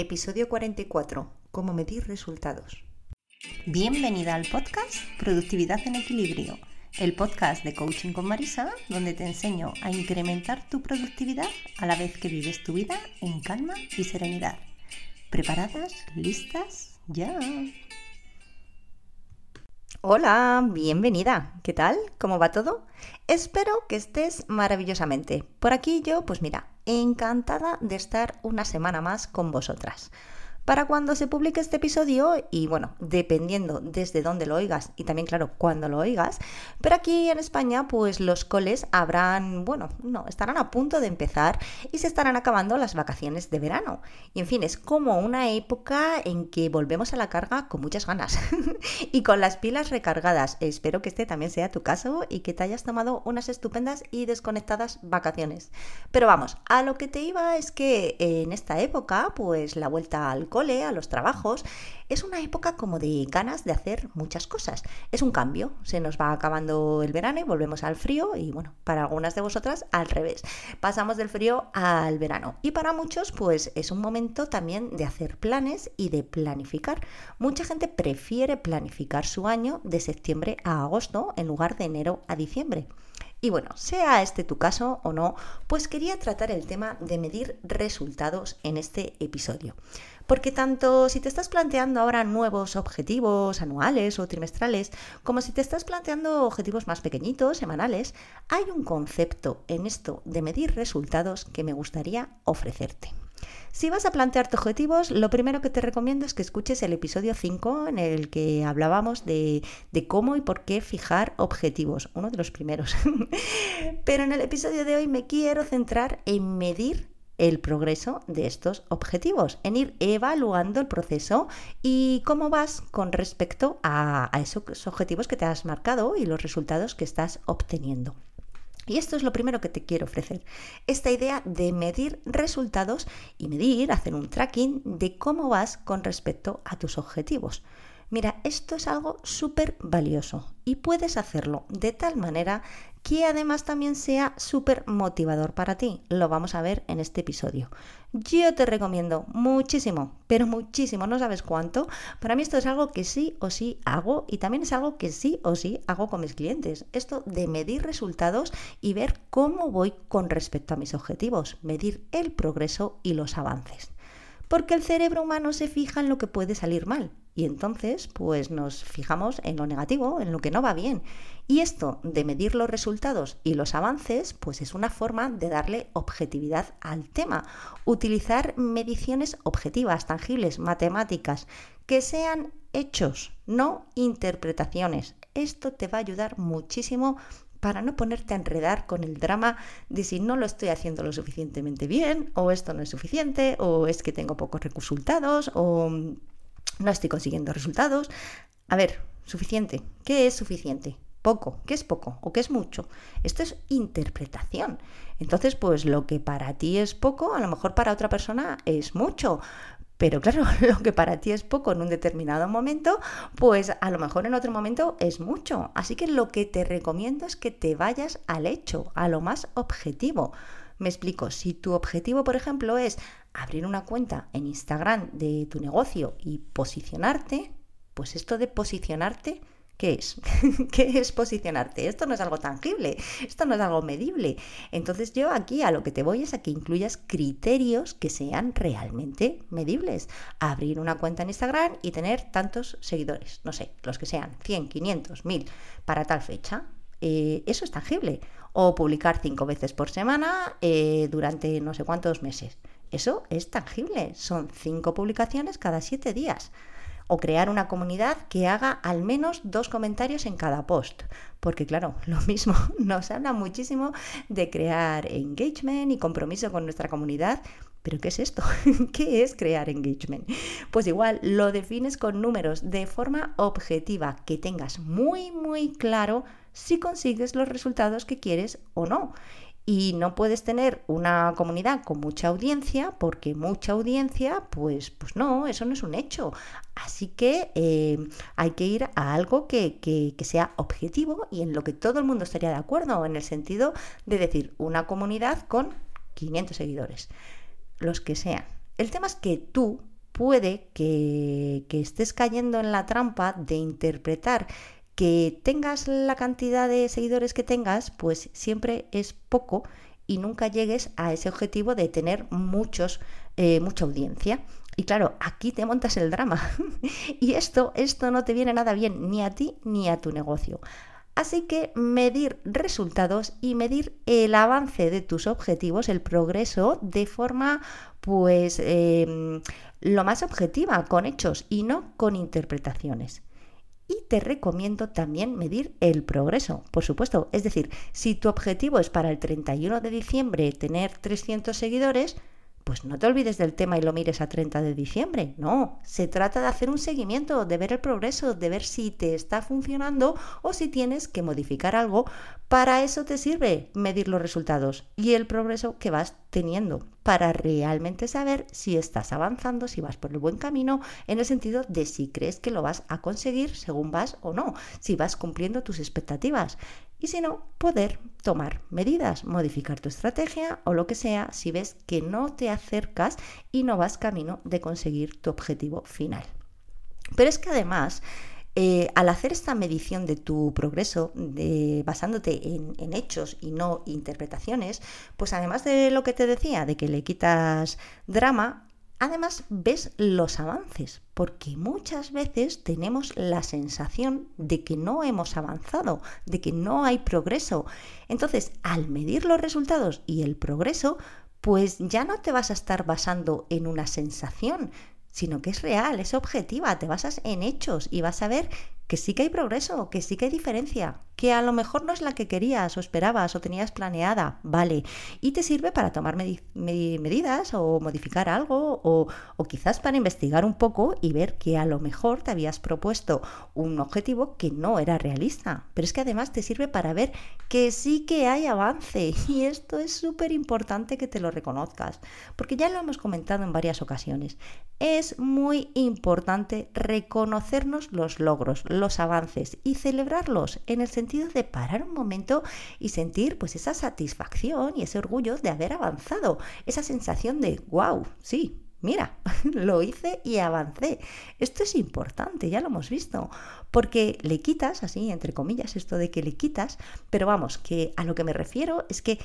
Episodio 44. Cómo medir resultados. Bienvenida al podcast Productividad en Equilibrio, el podcast de Coaching con Marisa, donde te enseño a incrementar tu productividad a la vez que vives tu vida en calma y serenidad. ¿Preparadas? ¿Listas? ¡Ya! Hola, bienvenida. ¿Qué tal? ¿Cómo va todo? Espero que estés maravillosamente. Por aquí yo, pues mira, encantada de estar una semana más con vosotras. Para cuando se publique este episodio, y bueno, dependiendo desde dónde lo oigas y también, claro, cuando lo oigas, pero aquí en España, pues los coles habrán, bueno, no, estarán a punto de empezar y se estarán acabando las vacaciones de verano. Y en fin, es como una época en que volvemos a la carga con muchas ganas y con las pilas recargadas. Espero que este también sea tu caso y que te hayas tomado unas estupendas y desconectadas vacaciones. Pero vamos, a lo que te iba es que en esta época, pues la vuelta al cole, a los trabajos, es una época como de ganas de hacer muchas cosas. Es un cambio, se nos va acabando el verano y volvemos al frío y bueno, para algunas de vosotras al revés. Pasamos del frío al verano y para muchos pues es un momento también de hacer planes y de planificar. Mucha gente prefiere planificar su año de septiembre a agosto en lugar de enero a diciembre. Y bueno, sea este tu caso o no, pues quería tratar el tema de medir resultados en este episodio. Porque tanto si te estás planteando ahora nuevos objetivos anuales o trimestrales, como si te estás planteando objetivos más pequeñitos, semanales, hay un concepto en esto de medir resultados que me gustaría ofrecerte. Si vas a plantearte objetivos, lo primero que te recomiendo es que escuches el episodio 5 en el que hablábamos de, de, cómo y por qué fijar objetivos, uno de los primeros. Pero en el episodio de hoy me quiero centrar en medir el progreso de estos objetivos, en ir evaluando el proceso y cómo vas con respecto a, esos objetivos que te has marcado y los resultados que estás obteniendo. Y esto es lo primero que te quiero ofrecer. Esta idea de medir resultados y medir, hacer un tracking de cómo vas con respecto a tus objetivos. Mira, esto es algo súper valioso y puedes hacerlo de tal manera que además también sea súper motivador para ti. Lo vamos a ver en este episodio. Yo te recomiendo muchísimo, pero muchísimo, no sabes cuánto. Para mí esto es algo que sí o sí hago y también es algo que sí o sí hago con mis clientes. Esto de medir resultados y ver cómo voy con respecto a mis objetivos, medir el progreso y los avances porque el cerebro humano se fija en lo que puede salir mal y entonces pues nos fijamos en lo negativo, en lo que no va bien. Y esto de medir los resultados y los avances pues es una forma de darle objetividad al tema, utilizar mediciones objetivas, tangibles, matemáticas, que sean hechos, no interpretaciones. Esto te va a ayudar muchísimo para no ponerte a enredar con el drama de si no lo estoy haciendo lo suficientemente bien, o esto no es suficiente, o es que tengo pocos resultados, o no estoy consiguiendo resultados. A ver, suficiente. ¿Qué es suficiente? Poco. ¿Qué es poco? ¿O qué es mucho? Esto es interpretación. Entonces, pues lo que para ti es poco, a lo mejor para otra persona es mucho. Pero claro, lo que para ti es poco en un determinado momento, pues a lo mejor en otro momento es mucho. Así que lo que te recomiendo es que te vayas al hecho, a lo más objetivo. Me explico, si tu objetivo, por ejemplo, es abrir una cuenta en Instagram de tu negocio y posicionarte, pues esto de posicionarte ¿Qué es? ¿Qué es posicionarte? Esto no es algo tangible, esto no es algo medible. Entonces yo aquí a lo que te voy es a que incluyas criterios que sean realmente medibles. Abrir una cuenta en Instagram y tener tantos seguidores, no sé, los que sean, 100, 500, 1000, para tal fecha. Eh, eso es tangible. O publicar cinco veces por semana eh, durante no sé cuántos meses. Eso es tangible. Son cinco publicaciones cada siete días o crear una comunidad que haga al menos dos comentarios en cada post. Porque claro, lo mismo nos habla muchísimo de crear engagement y compromiso con nuestra comunidad, ¿Pero qué es esto? ¿Qué es crear engagement? Pues igual lo defines con números de forma objetiva, que tengas muy, muy claro si consigues los resultados que quieres o no. Y no puedes tener una comunidad con mucha audiencia, porque mucha audiencia, pues, pues no, eso no es un hecho. Así que eh, hay que ir a algo que, que, que sea objetivo y en lo que todo el mundo estaría de acuerdo, en el sentido de decir una comunidad con 500 seguidores, los que sean. El tema es que tú puede que, que estés cayendo en la trampa de interpretar que tengas la cantidad de seguidores que tengas, pues siempre es poco y nunca llegues a ese objetivo de tener muchos, eh, mucha audiencia. Y claro, aquí te montas el drama. y esto, esto no te viene nada bien ni a ti ni a tu negocio. Así que medir resultados y medir el avance de tus objetivos, el progreso, de forma pues em, lo más objetiva, con hechos y no con interpretaciones y te recomiendo también medir el progreso, por supuesto. Es decir, si tu objetivo es para el 31 de diciembre tener 300 seguidores, pues no te olvides del tema y lo mires a 30 de diciembre. No, se trata de hacer un seguimiento, de ver el progreso, de ver si te está funcionando o si tienes que modificar algo. Para eso te sirve medir los resultados y el progreso que vas teniendo para realmente saber si estás avanzando, si vas por el buen camino, en el sentido de si crees que lo vas a conseguir según vas o no, si vas cumpliendo tus expectativas y si no, poder tomar medidas, modificar tu estrategia o lo que sea si ves que no te acercas y no vas camino de conseguir tu objetivo final. Pero es que además, eh, al hacer esta medición de tu progreso, basándote en, hechos y no interpretaciones, pues además de lo que te decía, de que le quitas drama, Además, ves los avances, porque muchas veces tenemos la sensación de que no hemos avanzado, de que no hay progreso. Entonces, al medir los resultados y el progreso, pues ya no te vas a estar basando en una sensación, sino que es real, es objetiva, te basas en hechos y vas a ver que sí que hay progreso, que sí que hay diferencia, que a lo mejor no es la que querías o esperabas o tenías planeada, vale, y te sirve para tomar medidas o modificar algo o, o quizás para investigar un poco y ver que a lo mejor te habías propuesto un objetivo que no era realista, pero es que además te sirve para ver que sí que hay avance y esto es súper importante que te lo reconozcas, porque ya lo hemos comentado en varias ocasiones, es muy importante reconocernos los logros, los avances y celebrarlos en el sentido de parar un momento y sentir pues esa satisfacción y ese orgullo de haber avanzado, esa sensación de wow, sí, mira, lo hice y avancé. Esto es importante, ya lo hemos visto, porque le quitas, así, entre comillas, esto de que le quitas, pero vamos, que a lo que me refiero es que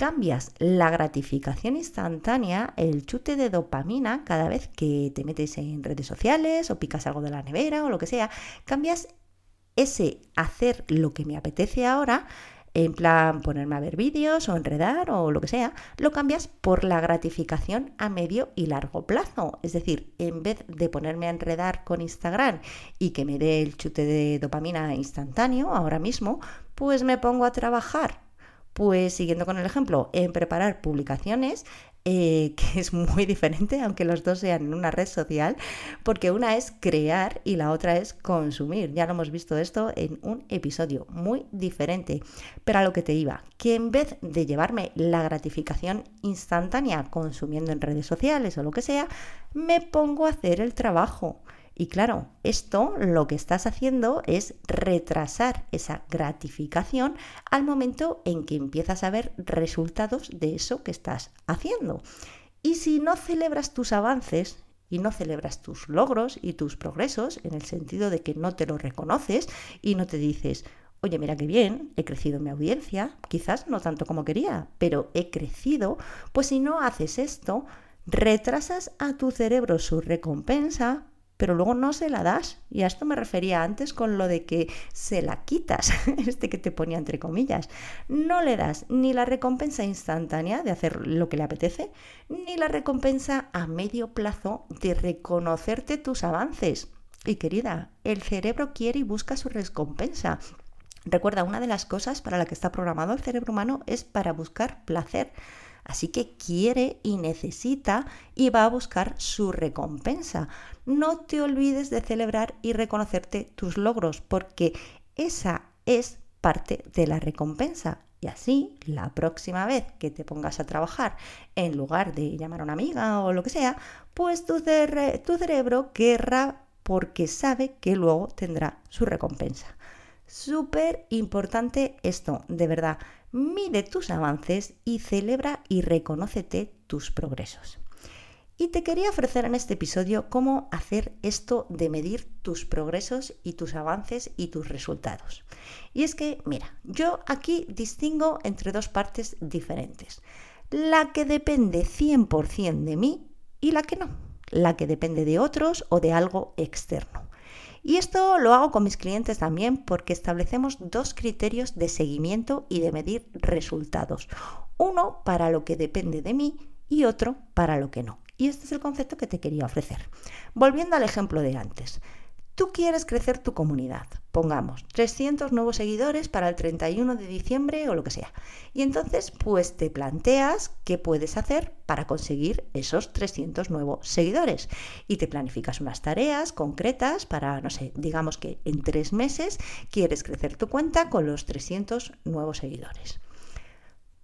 cambias la gratificación instantánea, el chute de dopamina cada vez que te metes en redes sociales o picas algo de la nevera o lo que sea, cambias ese hacer lo que me apetece ahora, en plan ponerme a ver vídeos o enredar o lo que sea, lo cambias por la gratificación a medio y largo plazo. Es decir, en vez de ponerme a enredar con Instagram y que me dé el chute de dopamina instantáneo ahora mismo, pues me pongo a trabajar pues siguiendo con el ejemplo, en preparar publicaciones, eh, que es muy diferente, aunque los dos sean en una red social, porque una es crear y la otra es consumir. Ya lo hemos visto esto en un episodio muy diferente. Pero a lo que te iba, que en vez de llevarme la gratificación instantánea consumiendo en redes sociales o lo que sea, me pongo a hacer el trabajo. Y claro, esto lo que estás haciendo es retrasar esa gratificación al momento en que empiezas a ver resultados de eso que estás haciendo. Y si no celebras tus avances y no celebras tus logros y tus progresos, en el sentido de que no te lo reconoces y no te dices, oye, mira qué bien, he crecido mi audiencia, quizás no tanto como quería, pero he crecido, pues si no haces esto, retrasas a tu cerebro su recompensa pero luego no se la das. Y a esto me refería antes con lo de que se la quitas, este que te ponía entre comillas. No le das ni la recompensa instantánea de hacer lo que le apetece, ni la recompensa a medio plazo de reconocerte tus avances. Y querida, el cerebro quiere y busca su recompensa. Recuerda, una de las cosas para la que está programado el cerebro humano es para buscar placer. Así que quiere y necesita y va a buscar su recompensa. No te olvides de celebrar y reconocerte tus logros porque esa es parte de la recompensa. Y así, la próxima vez que te pongas a trabajar, en lugar de llamar a una amiga o lo que sea, pues tu, cerebro querrá porque sabe que luego tendrá su recompensa. Súper importante esto, de verdad. Mide tus avances y celebra y reconócete tus progresos. Y te quería ofrecer en este episodio cómo hacer esto de medir tus progresos y tus avances y tus resultados. Y es que, mira, yo aquí distingo entre dos partes diferentes. La que depende 100% de mí y la que no. La que depende de otros o de algo externo. Y esto lo hago con mis clientes también porque establecemos dos criterios de seguimiento y de medir resultados. Uno para lo que depende de mí y otro para lo que no. Y este es el concepto que te quería ofrecer. Volviendo al ejemplo de antes. Tú quieres crecer tu comunidad, pongamos 300 nuevos seguidores para el 31 de diciembre o lo que sea. Y entonces, pues te planteas qué puedes hacer para conseguir esos 300 nuevos seguidores. Y te planificas unas tareas concretas para, no sé, digamos que en tres meses quieres crecer tu cuenta con los 300 nuevos seguidores.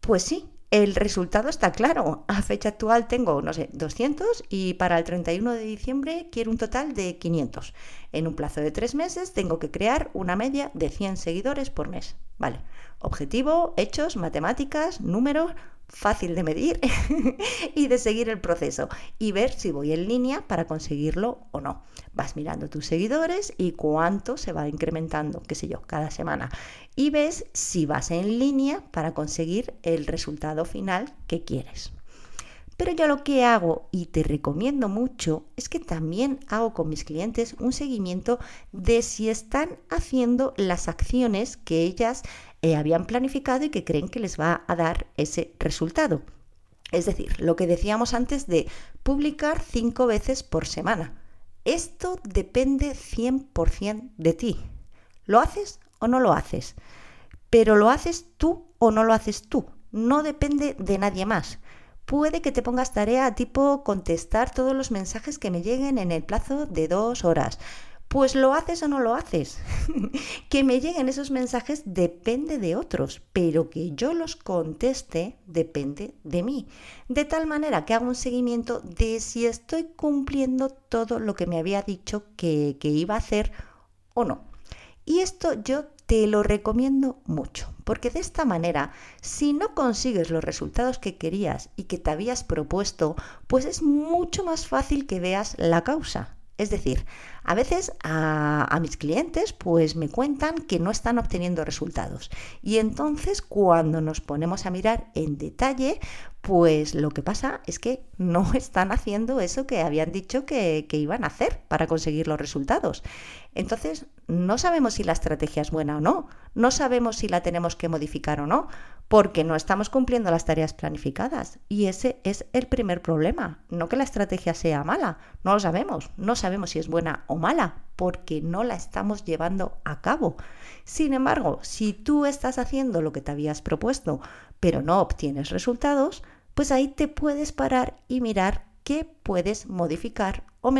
Pues sí, el resultado está claro. A fecha actual tengo, no sé, 200 y para el 31 de diciembre quiero un total de 500. En un plazo de tres meses tengo que crear una media de 100 seguidores por mes. Vale. Objetivo, hechos, matemáticas, números, fácil de medir y de seguir el proceso y ver si voy en línea para conseguirlo o no. Vas mirando tus seguidores y cuánto se va incrementando, qué sé yo, cada semana. Y ves si vas en línea para conseguir el resultado final que quieres. Pero yo lo que hago y te recomiendo mucho es que también hago con mis clientes un seguimiento de si están haciendo las acciones que ellas eh, habían planificado y que creen que les va a dar ese resultado. Es decir, lo que decíamos antes de publicar cinco veces por semana. Esto depende 100% de ti. ¿Lo haces o no lo haces? Pero lo haces tú o no lo haces tú. No depende de nadie más puede que te pongas tarea tipo contestar todos los mensajes que me lleguen en el plazo de dos horas. Pues lo haces o no lo haces. que me lleguen esos mensajes depende de otros, pero que yo los conteste depende de mí. De tal manera que hago un seguimiento de si estoy cumpliendo todo lo que me había dicho que, que iba a hacer o no. Y esto yo te lo recomiendo mucho, porque de esta manera, si no consigues los resultados que querías y que te habías propuesto, pues es mucho más fácil que veas la causa. Es decir, a veces a, mis clientes pues me cuentan que no están obteniendo resultados. Y entonces cuando nos ponemos a mirar en detalle, pues lo que pasa es que no están haciendo eso que habían dicho que, que iban a hacer para conseguir los resultados. Entonces, no sabemos si la estrategia es buena o no, no sabemos si la tenemos que modificar o no, porque no estamos cumpliendo las tareas planificadas. Y ese es el primer problema, no que la estrategia sea mala, no lo sabemos, no sabemos si es buena o mala, porque no la estamos llevando a cabo. Sin embargo, si tú estás haciendo lo que te habías propuesto, pero no obtienes resultados, pues ahí te puedes parar y mirar qué puedes modificar o,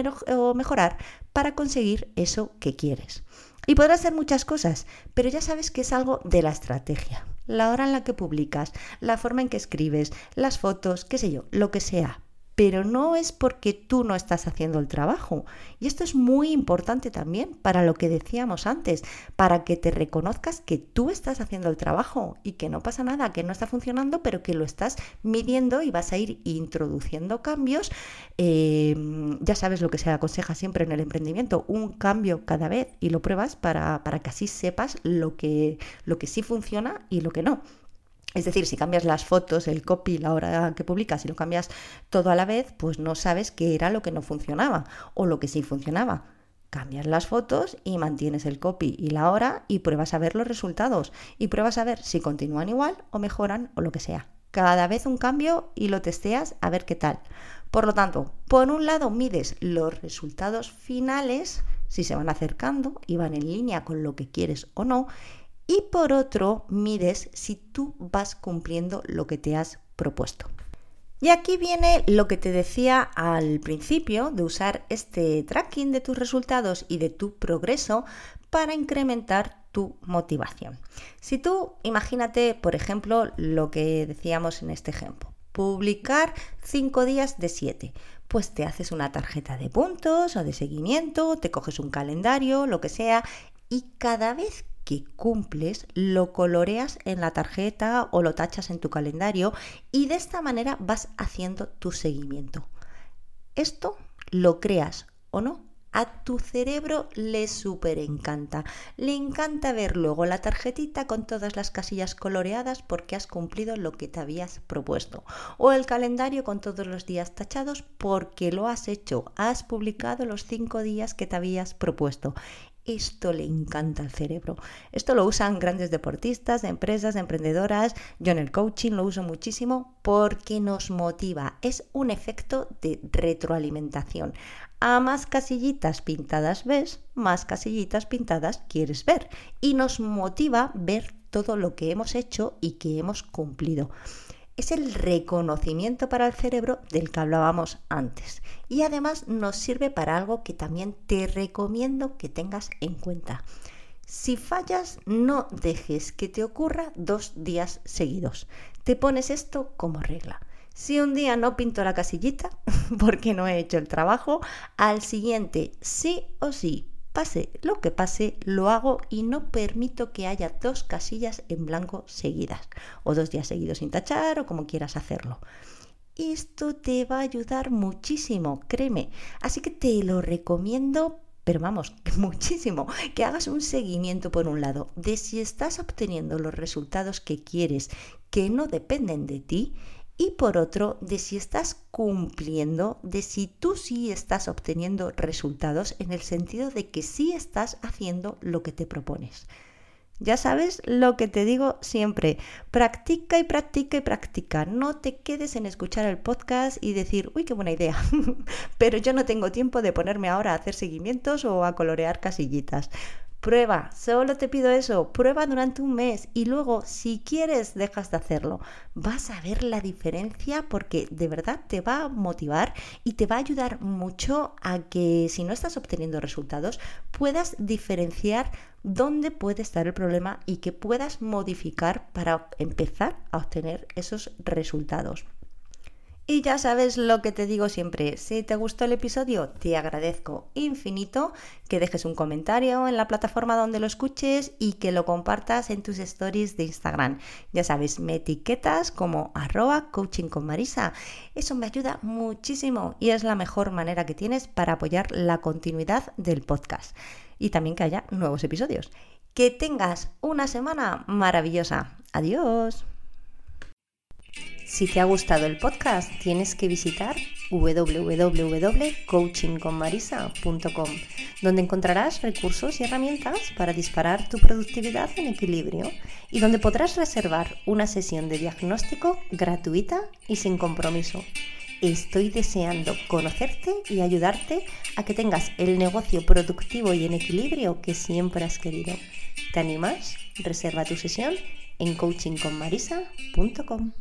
mejorar para conseguir eso que quieres. Y podrás hacer muchas cosas, pero ya sabes que es algo de la estrategia. La hora en la que publicas, la forma en que escribes, las fotos, qué sé yo, lo que sea pero no es porque tú no estás haciendo el trabajo. Y esto es muy importante también para lo que decíamos antes, para que te reconozcas que tú estás haciendo el trabajo y que no pasa nada, que no está funcionando, pero que lo estás midiendo y vas a ir introduciendo cambios. Eh, ya sabes lo que se aconseja siempre en el emprendimiento, un cambio cada vez y lo pruebas para, para que así sepas lo que, lo que sí funciona y lo que no. Es decir, si cambias las fotos, el copy, la hora que publicas y lo cambias todo a la vez, pues no sabes qué era lo que no funcionaba o lo que sí funcionaba. Cambias las fotos y mantienes el copy y la hora y pruebas a ver los resultados y pruebas a ver si continúan igual o mejoran o lo que sea. Cada vez un cambio y lo testeas a ver qué tal. Por lo tanto, por un lado mides los resultados finales, si se van acercando y van en línea con lo que quieres o no, y por otro mides si tú vas cumpliendo lo que te has propuesto. Y aquí viene lo que te decía al principio de usar este tracking de tus resultados y de tu progreso para incrementar tu motivación. Si tú imagínate, por ejemplo, lo que decíamos en este ejemplo, publicar 5 días de 7, pues te haces una tarjeta de puntos o de seguimiento, te coges un calendario, lo que sea, y cada vez que cumples lo coloreas en la tarjeta o lo tachas en tu calendario y de esta manera vas haciendo tu seguimiento. Esto lo creas o no, a tu cerebro le súper encanta. Le encanta ver luego la tarjetita con todas las casillas coloreadas porque has cumplido lo que te habías propuesto. O el calendario con todos los días tachados porque lo has hecho. Has publicado los cinco días que te habías propuesto. Esto le encanta al cerebro. Esto lo usan grandes deportistas, empresas, emprendedoras. Yo en el coaching lo uso muchísimo porque nos motiva. Es un efecto de retroalimentación. A más casillitas pintadas ves, más casillitas pintadas quieres ver. Y nos motiva ver todo lo que hemos hecho y que hemos cumplido es el reconocimiento para el cerebro del que hablábamos antes. Y además nos sirve para algo que también te recomiendo que tengas en cuenta. Si fallas, no dejes que te ocurra dos días seguidos. Te pones esto como regla. Si un día no pinto la casillita porque no he hecho el trabajo, al siguiente sí o sí Pase lo que pase, lo hago y no permito que haya dos casillas en blanco seguidas, o dos días seguidos sin tachar, o como quieras hacerlo. Esto te va a ayudar muchísimo, créeme. Así que te lo recomiendo pero vamos, muchísimo, que hagas un seguimiento por un lado de si estás obteniendo los resultados que quieres, que no dependen de ti, y por otro de si estás cumpliendo, de si tú sí estás obteniendo resultados en el sentido de que sí estás haciendo lo que te propones. Ya sabes lo que te digo siempre, practica y practica y practica. No te quedes en escuchar el podcast y decir, uy, qué buena idea, pero yo no tengo tiempo de ponerme ahora a hacer seguimientos o a colorear casillitas. Prueba, solo te pido eso, prueba durante un mes y luego si quieres dejas de hacerlo. Vas a ver la diferencia porque de verdad te va a motivar y te va a ayudar mucho a que si no estás obteniendo resultados puedas diferenciar dónde puede estar el problema y que puedas modificar para empezar a obtener esos resultados. Y ya sabes lo que te digo siempre, si te gustó el episodio, te agradezco infinito que dejes un comentario en la plataforma donde lo escuches y que lo compartas en tus stories de Instagram. Ya sabes, me etiquetas como arroba coaching con Marisa. Eso me ayuda muchísimo y es la mejor manera que tienes para apoyar la continuidad del podcast y también que haya nuevos episodios. Que tengas una semana maravillosa. Adiós. Si te ha gustado el podcast, tienes que visitar www.coachingconmarisa.com, donde encontrarás recursos y herramientas para disparar tu productividad en equilibrio y donde podrás reservar una sesión de diagnóstico gratuita y sin compromiso. Estoy deseando conocerte y ayudarte a que tengas el negocio productivo y en equilibrio que siempre has querido. ¿Te animas? Reserva tu sesión en coachingconmarisa.com.